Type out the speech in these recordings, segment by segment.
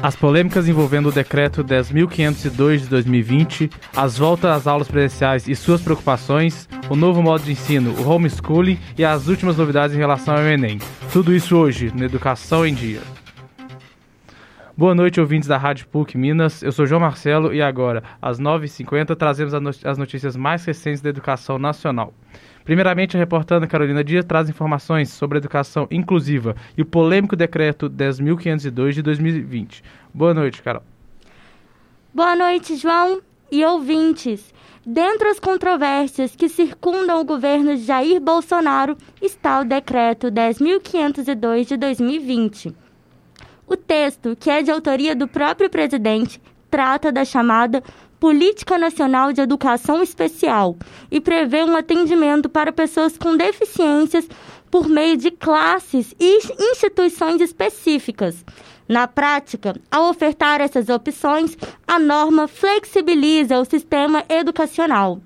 As polêmicas envolvendo o decreto 10.502 de 2020, as voltas às aulas presenciais e suas preocupações, o novo modo de ensino, o homeschooling e as últimas novidades em relação ao Enem. Tudo isso hoje no Educação em Dia. Boa noite, ouvintes da Rádio PUC Minas. Eu sou João Marcelo e agora, às 9h50, trazemos as notícias mais recentes da educação nacional. Primeiramente, a repórter Carolina Dias traz informações sobre a educação inclusiva e o polêmico decreto 10.502 de 2020. Boa noite, Carol. Boa noite, João e ouvintes. Dentre as controvérsias que circundam o governo de Jair Bolsonaro está o decreto 10.502 de 2020. O texto, que é de autoria do próprio presidente, trata da chamada Política Nacional de Educação Especial e prevê um atendimento para pessoas com deficiências por meio de classes e instituições específicas. Na prática, ao ofertar essas opções, a norma flexibiliza o sistema educacional.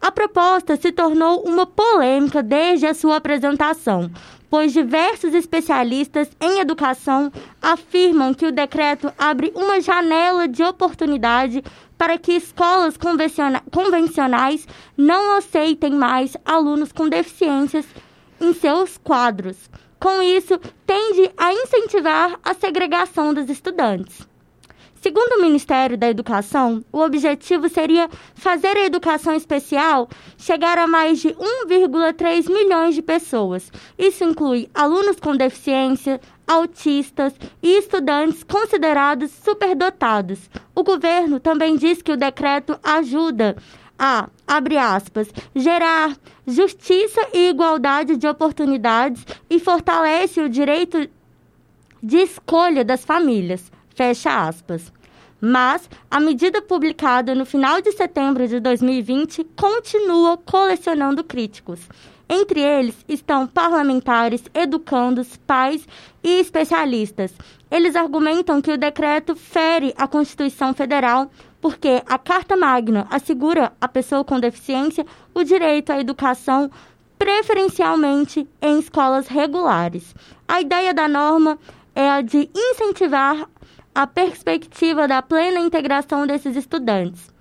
A proposta se tornou uma polêmica desde a sua apresentação, pois diversos especialistas em educação afirmam que o decreto abre uma janela de oportunidade para que escolas convencionais não aceitem mais alunos com deficiências em seus quadros. Com isso, tende a incentivar a segregação dos estudantes. Segundo o Ministério da Educação, o objetivo seria fazer a educação especial chegar a mais de 1,3 milhões de pessoas. Isso inclui alunos com deficiência, autistas e estudantes considerados superdotados. O governo também diz que o decreto ajuda a, abre aspas, gerar justiça e igualdade de oportunidades e fortalece o direito de escolha das famílias. Fecha aspas. Mas a medida publicada no final de setembro de 2020 continua colecionando críticos. Entre eles estão parlamentares, educandos, pais e especialistas. Eles argumentam que o decreto fere a Constituição Federal porque a Carta Magna assegura à pessoa com deficiência o direito à educação preferencialmente em escolas regulares. A ideia da norma é a de incentivar a perspectiva da plena integração desses estudantes.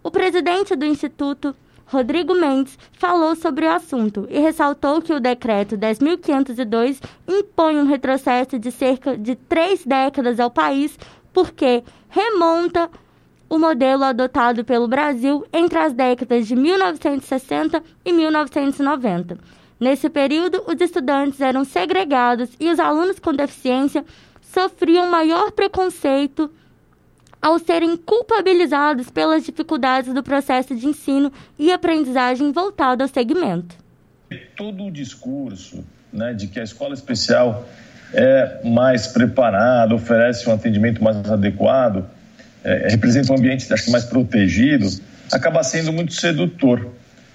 O presidente do Instituto, Rodrigo Mendes, falou sobre o assunto e ressaltou que o decreto 10.502 impõe um retrocesso de cerca de três décadas ao país, porque remonta o modelo adotado pelo Brasil entre as décadas de 1960 e 1990. Nesse período, os estudantes eram segregados e os alunos com deficiência sofriam maior preconceito ao serem culpabilizados pelas dificuldades do processo de ensino e aprendizagem voltado ao segmento. Todo o discurso né, de que a escola especial é mais preparada, oferece um atendimento mais adequado, é, representa um ambiente acho, mais protegido, acaba sendo muito sedutor.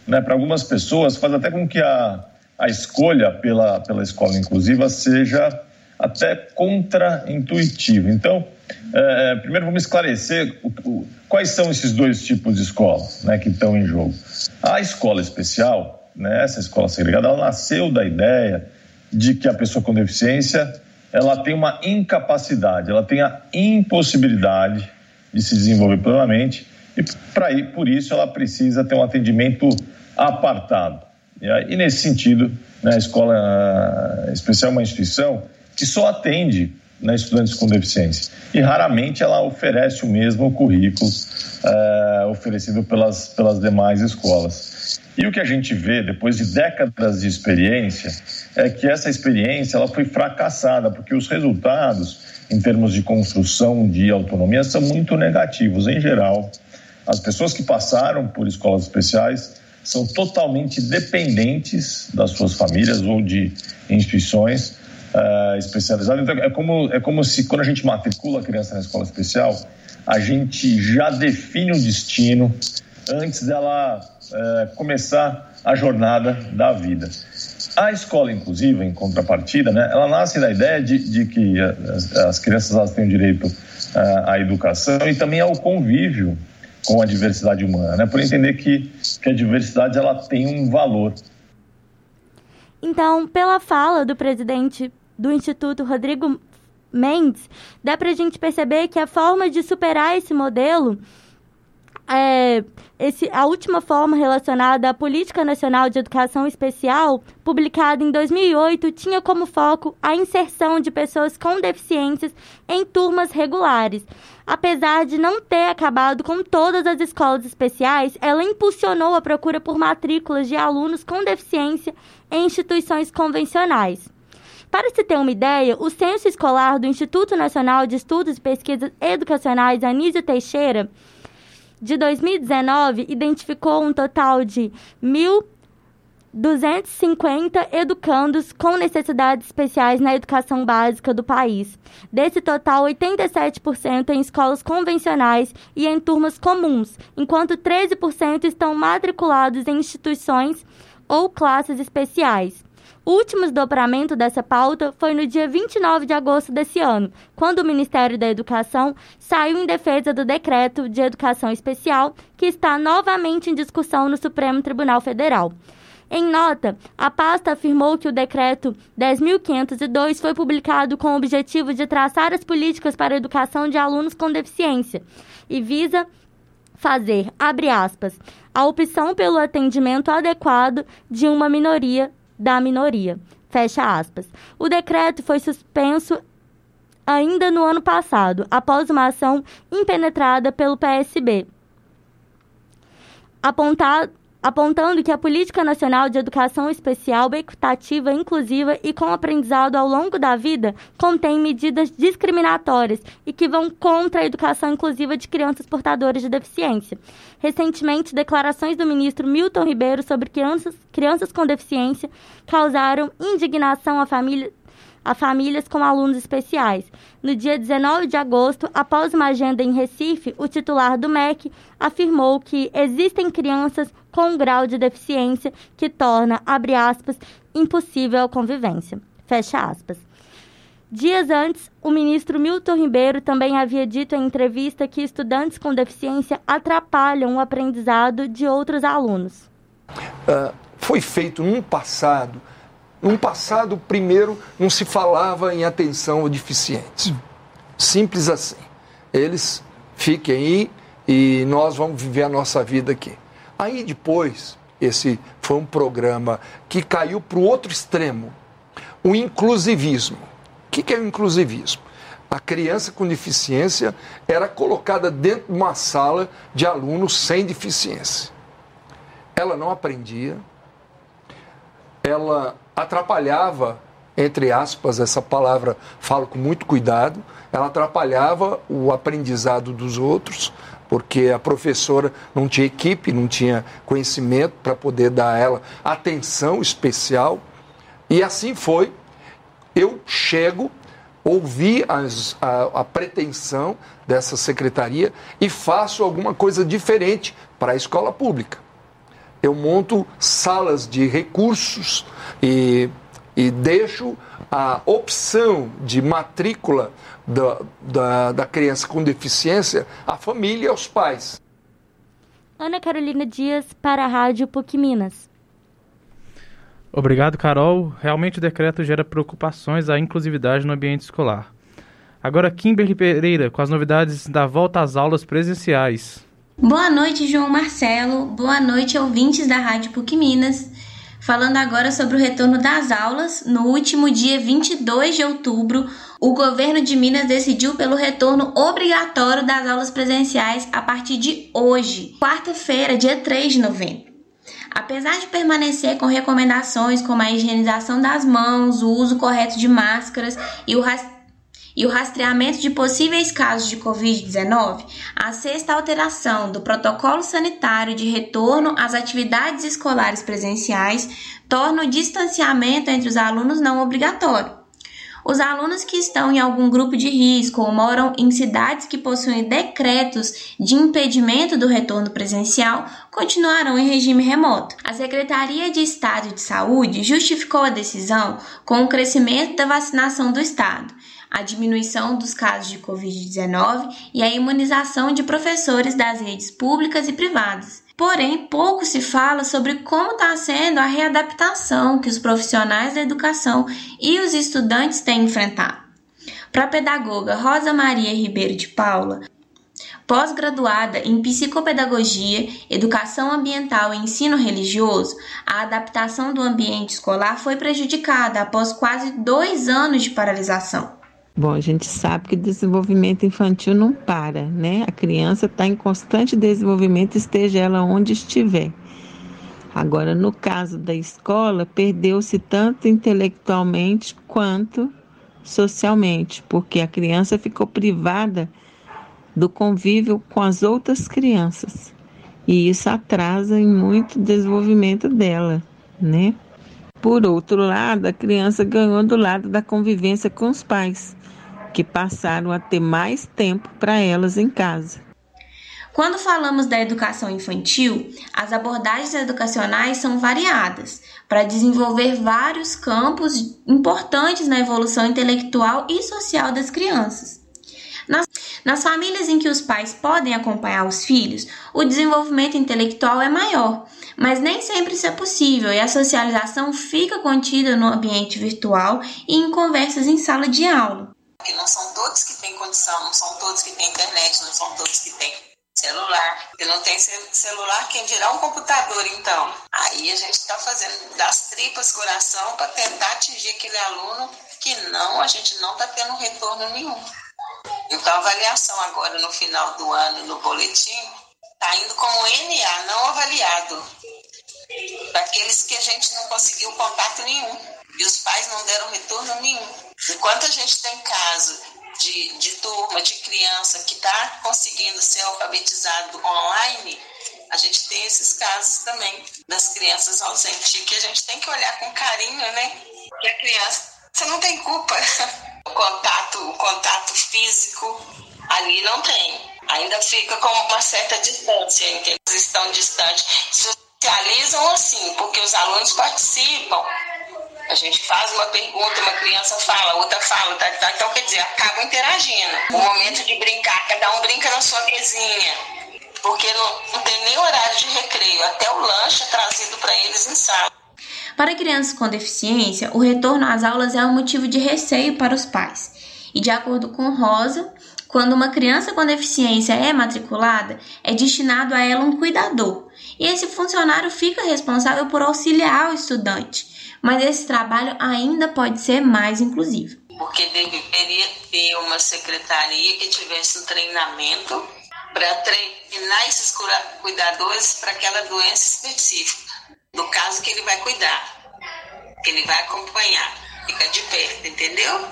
Né? Para algumas pessoas, faz até com que a, a escolha pela, pela escola inclusiva seja até contra-intuitivo. Então, é, primeiro vamos esclarecer o, o, quais são esses dois tipos de escola né, que estão em jogo. A escola especial, né, essa escola segregada, ela nasceu da ideia de que a pessoa com deficiência ela tem uma incapacidade, ela tem a impossibilidade de se desenvolver plenamente e para ir por isso ela precisa ter um atendimento apartado. E, nesse sentido, né, a escola especial é uma instituição que só atende né, estudantes com deficiência. E raramente ela oferece o mesmo currículo é, oferecido pelas, pelas demais escolas. E o que a gente vê depois de décadas de experiência é que essa experiência ela foi fracassada, porque os resultados em termos de construção de autonomia são muito negativos. Em geral, as pessoas que passaram por escolas especiais são totalmente dependentes das suas famílias ou de instituições uh. Então, é como, é como se quando a gente matricula a criança na escola especial, a gente já define o destino antes dela uh, começar a jornada da vida. A escola inclusiva, em contrapartida, né, ela nasce da ideia de, de que as, as crianças elas têm direito uh, à educação e também ao convívio com a diversidade humana, né, por entender que, que a diversidade ela tem um valor Então, pela fala do presidente do Instituto, Rodrigo Mendes, dá para a gente perceber que a forma de superar esse modelo é, esse, a última forma relacionada à Política Nacional de Educação Especial, publicada em 2008, tinha como foco a inserção de pessoas com deficiências em turmas regulares. Apesar de não ter acabado com todas as escolas especiais, ela impulsionou a procura por matrículas de alunos com deficiência em instituições convencionais. Para se ter uma ideia, o censo escolar do Instituto Nacional de Estudos e Pesquisas Educacionais Anísio Teixeira de 2019 identificou um total de 1.250 educandos com necessidades especiais na educação básica do país. Desse total, 87% em escolas convencionais e em turmas comuns, enquanto 13% estão matriculados em instituições ou classes especiais. O último desdobramento dessa pauta foi no dia 29 de agosto desse ano, quando o Ministério da Educação saiu em defesa do decreto de educação especial, que está novamente em discussão no Supremo Tribunal Federal. Em nota, a pasta afirmou que o decreto 10.502 foi publicado com o objetivo de traçar as políticas para a educação de alunos com deficiência e visa fazer, abre aspas, a opção pelo atendimento adequado de uma minoria da minoria. Fecha aspas. O decreto foi suspenso ainda no ano passado, após uma ação impenetrada pelo PSB. Apontado, apontando que a Política Nacional de Educação Especial, Equitativa, Inclusiva e com aprendizado ao longo da vida contém medidas discriminatórias e que vão contra a educação inclusiva de crianças portadoras de deficiência. Recentemente, declarações do ministro Milton Ribeiro sobre crianças, crianças com deficiência causaram indignação à família a famílias com alunos especiais. No dia 19 de agosto, após uma agenda em Recife, o titular do MEC afirmou que existem crianças com um grau de deficiência que torna, abre aspas, impossível a convivência. Fecha aspas. Dias antes, o ministro Milton Ribeiro também havia dito em entrevista que estudantes com deficiência atrapalham o aprendizado de outros alunos. Uh, foi feito num passado num passado, primeiro, não se falava em atenção ao deficiente. Simples assim. Eles fiquem aí e nós vamos viver a nossa vida aqui. Aí depois, esse foi um programa que caiu para o outro extremo, o inclusivismo. O que, que é o inclusivismo? A criança com deficiência era colocada dentro de uma sala de alunos sem deficiência. Ela não aprendia, ela atrapalhava, entre aspas, essa palavra falo com muito cuidado, ela atrapalhava o aprendizado dos outros, porque a professora não tinha equipe, não tinha conhecimento para poder dar a ela atenção especial. E assim foi. Eu chego, ouvi as, a, a pretensão dessa secretaria e faço alguma coisa diferente para a escola pública eu monto salas de recursos e, e deixo a opção de matrícula da, da, da criança com deficiência à família e aos pais. Ana Carolina Dias para a Rádio PUC Minas. Obrigado, Carol. Realmente o decreto gera preocupações à inclusividade no ambiente escolar. Agora, Kimberly Pereira, com as novidades da volta às aulas presenciais. Boa noite, João Marcelo. Boa noite, ouvintes da Rádio PUC Minas. Falando agora sobre o retorno das aulas, no último dia 22 de outubro, o governo de Minas decidiu pelo retorno obrigatório das aulas presenciais a partir de hoje, quarta-feira, dia 3 de novembro. Apesar de permanecer com recomendações como a higienização das mãos, o uso correto de máscaras e o rastreamento e o rastreamento de possíveis casos de Covid-19, a sexta alteração do protocolo sanitário de retorno às atividades escolares presenciais torna o distanciamento entre os alunos não obrigatório. Os alunos que estão em algum grupo de risco ou moram em cidades que possuem decretos de impedimento do retorno presencial continuarão em regime remoto. A Secretaria de Estado de Saúde justificou a decisão com o crescimento da vacinação do Estado a diminuição dos casos de Covid-19 e a imunização de professores das redes públicas e privadas. Porém, pouco se fala sobre como está sendo a readaptação que os profissionais da educação e os estudantes têm enfrentado. Para a pedagoga Rosa Maria Ribeiro de Paula, Pós-graduada em Psicopedagogia, Educação Ambiental e Ensino Religioso, a adaptação do ambiente escolar foi prejudicada após quase dois anos de paralisação. Bom, a gente sabe que o desenvolvimento infantil não para, né? A criança está em constante desenvolvimento, esteja ela onde estiver. Agora, no caso da escola, perdeu-se tanto intelectualmente quanto socialmente, porque a criança ficou privada do convívio com as outras crianças. E isso atrasa em muito o desenvolvimento dela, né? Por outro lado, a criança ganhou do lado da convivência com os pais, que passaram a ter mais tempo para elas em casa. Quando falamos da educação infantil, as abordagens educacionais são variadas para desenvolver vários campos importantes na evolução intelectual e social das crianças. Nas, nas famílias em que os pais podem acompanhar os filhos, o desenvolvimento intelectual é maior, mas nem sempre isso é possível e a socialização fica contida no ambiente virtual e em conversas em sala de aula. Porque não são todos que têm condição, não são todos que têm internet, não são todos que têm celular. E não tem celular, quem dirá um computador, então? Aí a gente está fazendo das tripas coração para tentar atingir aquele aluno que não, a gente não está tendo retorno nenhum. Então, a avaliação agora no final do ano no boletim está indo como NA, não avaliado. Daqueles que a gente não conseguiu contato nenhum. Pais não deram retorno nenhum. Enquanto a gente tem caso de, de turma, de criança que está conseguindo ser alfabetizado online, a gente tem esses casos também das crianças ausentes, que a gente tem que olhar com carinho, né? Porque a criança você não tem culpa. O contato, o contato físico ali não tem. Ainda fica com uma certa distância, entendeu? Eles estão distantes. Socializam assim, porque os alunos participam. A gente faz uma pergunta, uma criança fala, outra fala, tá, tá, então quer dizer, acabam interagindo. O momento de brincar, cada um brinca na sua mesinha. Porque não, não tem nem horário de recreio, até o lanche é trazido para eles em sala. Para crianças com deficiência, o retorno às aulas é um motivo de receio para os pais. E de acordo com Rosa, quando uma criança com deficiência é matriculada, é destinado a ela um cuidador. E esse funcionário fica responsável por auxiliar o estudante. Mas esse trabalho ainda pode ser mais inclusivo. Porque deveria ter uma secretaria que tivesse um treinamento para treinar esses cuidadores para aquela doença específica no caso que ele vai cuidar, que ele vai acompanhar, fica de perto, entendeu?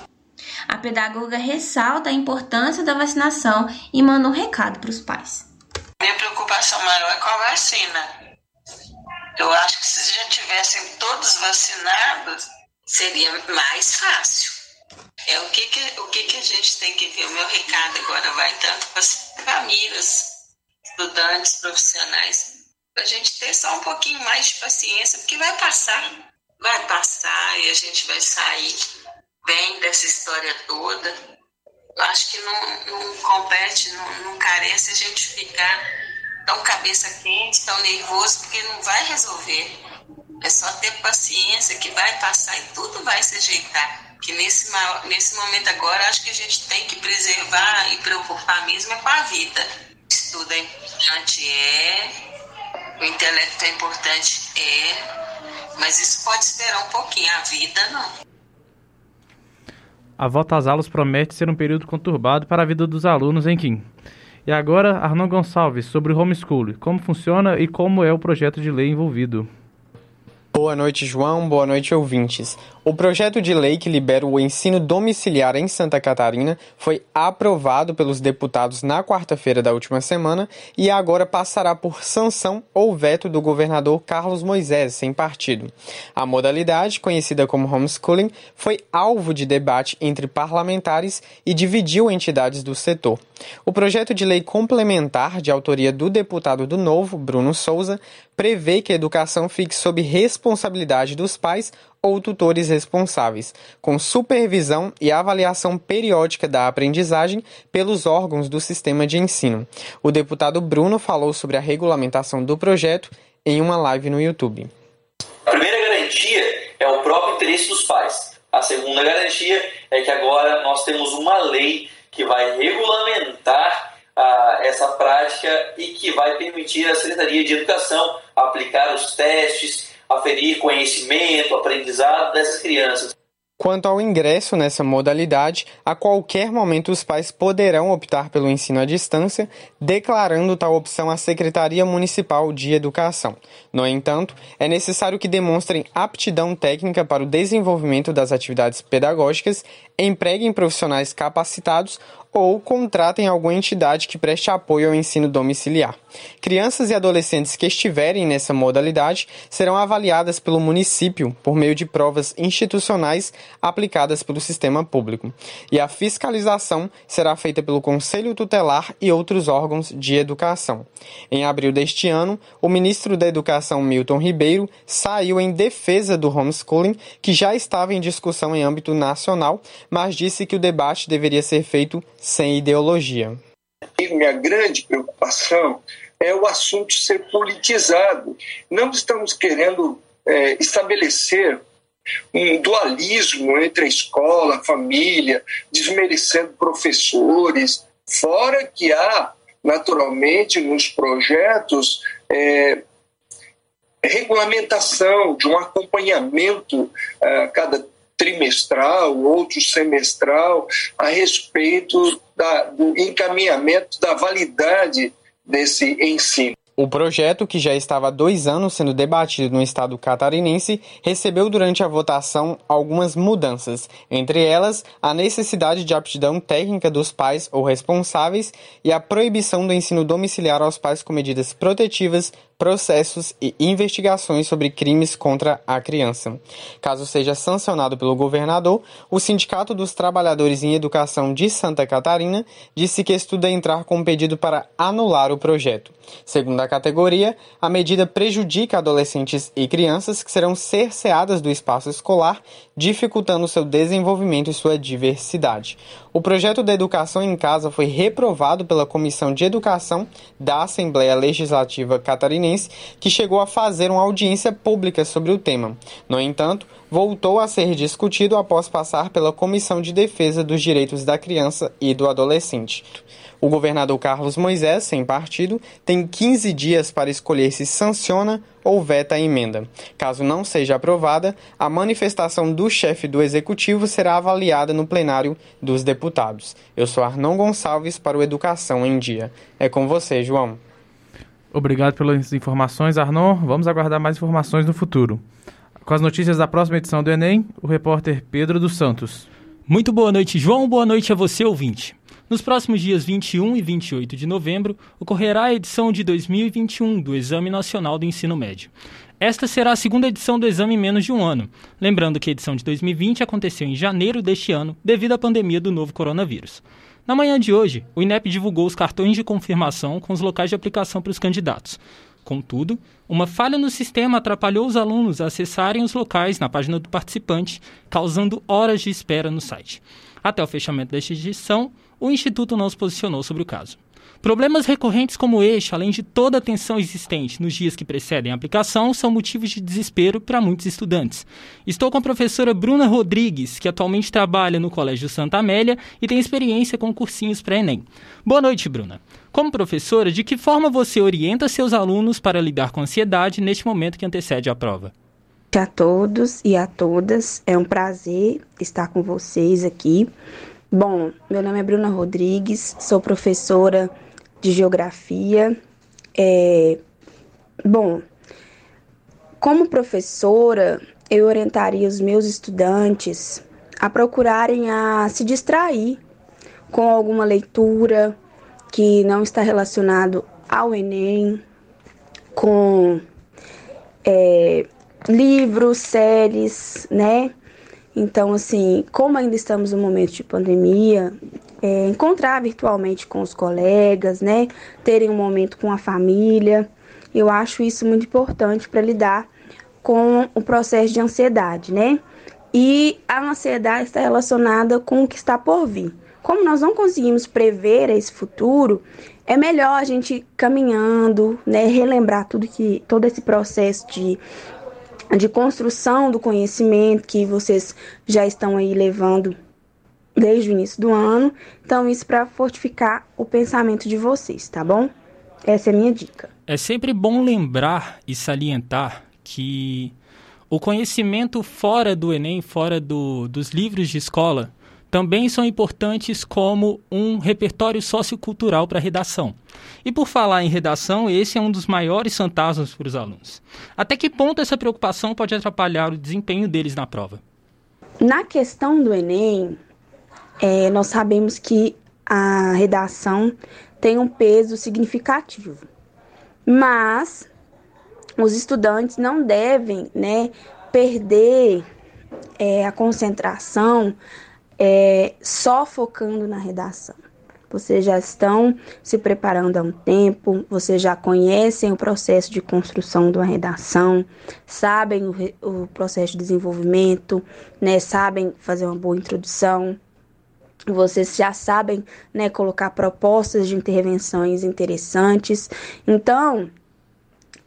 A pedagoga ressalta a importância da vacinação e manda um recado para os pais. Minha preocupação maior é com a vacina. Eu acho que se já tivessem todos vacinados, seria mais fácil. É o que, que, o que, que a gente tem que ver. O meu recado agora vai tanto para as famílias, estudantes, profissionais, a gente ter só um pouquinho mais de paciência, porque vai passar, vai passar e a gente vai sair bem dessa história toda. Eu acho que não, não compete, não, não carece a gente ficar tão cabeça quente, tão nervoso, porque não vai resolver. É só ter paciência que vai passar e tudo vai se ajeitar. Que nesse, nesse momento agora, acho que a gente tem que preservar e preocupar mesmo é com a vida. Estudo é importante, é, o intelecto é importante, é, mas isso pode esperar um pouquinho, a vida não. A volta às aulas promete ser um período conturbado para a vida dos alunos em Kim. E agora, Arnon Gonçalves, sobre o homeschooling, como funciona e como é o projeto de lei envolvido. Boa noite, João. Boa noite, ouvintes. O projeto de lei que libera o ensino domiciliar em Santa Catarina foi aprovado pelos deputados na quarta-feira da última semana e agora passará por sanção ou veto do governador Carlos Moisés, sem partido. A modalidade, conhecida como homeschooling, foi alvo de debate entre parlamentares e dividiu entidades do setor. O projeto de lei complementar, de autoria do deputado do Novo, Bruno Souza, prevê que a educação fique sob responsabilidade dos pais ou tutores responsáveis, com supervisão e avaliação periódica da aprendizagem pelos órgãos do sistema de ensino. O deputado Bruno falou sobre a regulamentação do projeto em uma live no YouTube. A primeira garantia é o próprio interesse dos pais. A segunda garantia é que agora nós temos uma lei que vai regulamentar ah, essa prática e que vai permitir à Secretaria de Educação aplicar os testes, aferir conhecimento, aprendizado dessas crianças. Quanto ao ingresso nessa modalidade, a qualquer momento os pais poderão optar pelo ensino à distância, declarando tal opção à Secretaria Municipal de Educação. No entanto, é necessário que demonstrem aptidão técnica para o desenvolvimento das atividades pedagógicas, empreguem profissionais capacitados ou contratem alguma entidade que preste apoio ao ensino domiciliar. Crianças e adolescentes que estiverem nessa modalidade serão avaliadas pelo município por meio de provas institucionais aplicadas pelo sistema público. E a fiscalização será feita pelo Conselho Tutelar e outros órgãos de educação. Em abril deste ano, o ministro da Educação Milton Ribeiro saiu em defesa do homeschooling, que já estava em discussão em âmbito nacional, mas disse que o debate deveria ser feito sem ideologia. E minha grande preocupação é o assunto ser politizado. Não estamos querendo é, estabelecer um dualismo entre a escola, a família, desmerecendo professores, fora que há, naturalmente, nos projetos, é, regulamentação de um acompanhamento a é, cada trimestral, outro semestral, a respeito da, do encaminhamento da validade desse ensino. O projeto, que já estava há dois anos sendo debatido no estado catarinense, recebeu durante a votação algumas mudanças, entre elas a necessidade de aptidão técnica dos pais ou responsáveis e a proibição do ensino domiciliar aos pais com medidas protetivas processos e investigações sobre crimes contra a criança. Caso seja sancionado pelo governador, o Sindicato dos Trabalhadores em Educação de Santa Catarina disse que estuda entrar com um pedido para anular o projeto. Segundo a categoria, a medida prejudica adolescentes e crianças que serão cerceadas do espaço escolar, dificultando seu desenvolvimento e sua diversidade. O projeto da educação em casa foi reprovado pela Comissão de Educação da Assembleia Legislativa Catarinense que chegou a fazer uma audiência pública sobre o tema. No entanto, voltou a ser discutido após passar pela Comissão de Defesa dos Direitos da Criança e do Adolescente. O governador Carlos Moisés, sem partido, tem 15 dias para escolher se sanciona ou veta a emenda. Caso não seja aprovada, a manifestação do chefe do executivo será avaliada no plenário dos deputados. Eu sou Arnon Gonçalves para o Educação em Dia. É com você, João. Obrigado pelas informações, Arnon. Vamos aguardar mais informações no futuro. Com as notícias da próxima edição do Enem, o repórter Pedro dos Santos. Muito boa noite, João. Boa noite a você, ouvinte. Nos próximos dias 21 e 28 de novembro, ocorrerá a edição de 2021 do Exame Nacional do Ensino Médio. Esta será a segunda edição do exame em menos de um ano. Lembrando que a edição de 2020 aconteceu em janeiro deste ano, devido à pandemia do novo coronavírus. Na manhã de hoje, o INEP divulgou os cartões de confirmação com os locais de aplicação para os candidatos. Contudo, uma falha no sistema atrapalhou os alunos a acessarem os locais na página do participante, causando horas de espera no site. Até o fechamento desta edição, o Instituto não se posicionou sobre o caso. Problemas recorrentes como este, além de toda a tensão existente nos dias que precedem a aplicação, são motivos de desespero para muitos estudantes. Estou com a professora Bruna Rodrigues, que atualmente trabalha no Colégio Santa Amélia e tem experiência com cursinhos para Enem. Boa noite, Bruna. Como professora, de que forma você orienta seus alunos para lidar com a ansiedade neste momento que antecede a prova? A todos e a todas, é um prazer estar com vocês aqui. Bom, meu nome é Bruna Rodrigues, sou professora de geografia. É, bom, como professora, eu orientaria os meus estudantes a procurarem a se distrair com alguma leitura que não está relacionado ao Enem, com é, livros, séries, né? Então, assim, como ainda estamos no momento de pandemia, é, encontrar virtualmente com os colegas, né? Terem um momento com a família. Eu acho isso muito importante para lidar com o processo de ansiedade, né? E a ansiedade está relacionada com o que está por vir. Como nós não conseguimos prever esse futuro, é melhor a gente caminhando, né, relembrar tudo que todo esse processo de de construção do conhecimento que vocês já estão aí levando desde o início do ano. Então, isso para fortificar o pensamento de vocês, tá bom? Essa é a minha dica. É sempre bom lembrar e salientar que o conhecimento fora do Enem, fora do, dos livros de escola, também são importantes como um repertório sociocultural para a redação. E por falar em redação, esse é um dos maiores fantasmas para os alunos. Até que ponto essa preocupação pode atrapalhar o desempenho deles na prova? Na questão do Enem, é, nós sabemos que a redação tem um peso significativo, mas os estudantes não devem né, perder é, a concentração é, só focando na redação. Vocês já estão se preparando há um tempo, vocês já conhecem o processo de construção de uma redação, sabem o, o processo de desenvolvimento, né, sabem fazer uma boa introdução, vocês já sabem né, colocar propostas de intervenções interessantes. Então,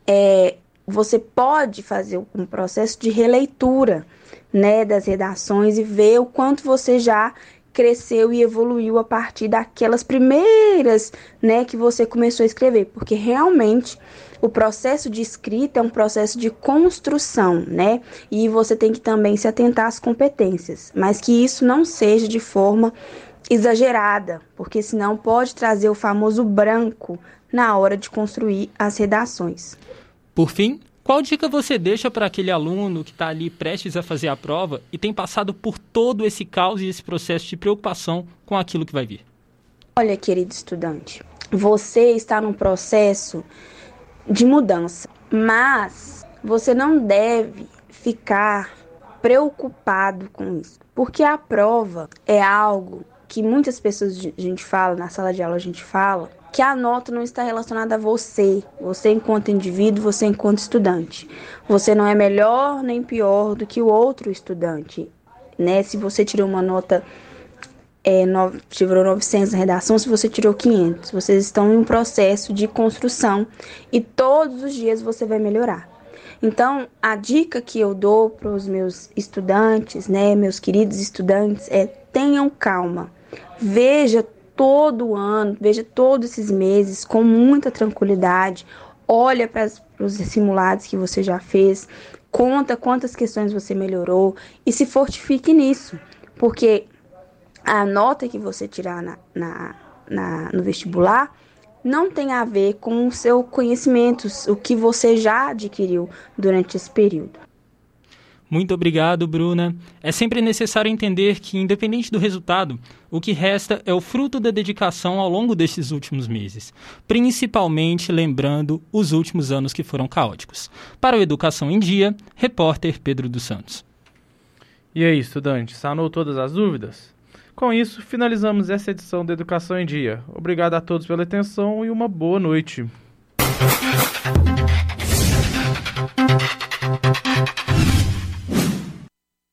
é, você pode fazer um processo de releitura né, das redações e ver o quanto você já cresceu e evoluiu a partir daquelas primeiras, né, que você começou a escrever, porque realmente o processo de escrita é um processo de construção, né? E você tem que também se atentar às competências, mas que isso não seja de forma exagerada, porque senão pode trazer o famoso branco na hora de construir as redações. Por fim, qual dica você deixa para aquele aluno que está ali prestes a fazer a prova e tem passado por todo esse caos e esse processo de preocupação com aquilo que vai vir? Olha, querido estudante, você está num processo de mudança, mas você não deve ficar preocupado com isso, porque a prova é algo que muitas pessoas a gente fala, na sala de aula a gente fala, que a nota não está relacionada a você, você enquanto indivíduo, você enquanto estudante. Você não é melhor nem pior do que o outro estudante, né? Se você tirou uma nota é, no, tirou 900 na redação, se você tirou 500, vocês estão em um processo de construção e todos os dias você vai melhorar. Então, a dica que eu dou para os meus estudantes, né, meus queridos estudantes, é tenham calma. Veja todo ano, veja todos esses meses com muita tranquilidade. Olha para os simulados que você já fez, conta quantas questões você melhorou e se fortifique nisso, porque a nota que você tirar na, na, na, no vestibular não tem a ver com o seu conhecimento, o que você já adquiriu durante esse período. Muito obrigado, Bruna. É sempre necessário entender que, independente do resultado, o que resta é o fruto da dedicação ao longo destes últimos meses, principalmente lembrando os últimos anos que foram caóticos. Para o Educação em Dia, repórter Pedro dos Santos. E aí, estudante, sanou todas as dúvidas? Com isso, finalizamos essa edição da Educação em Dia. Obrigado a todos pela atenção e uma boa noite.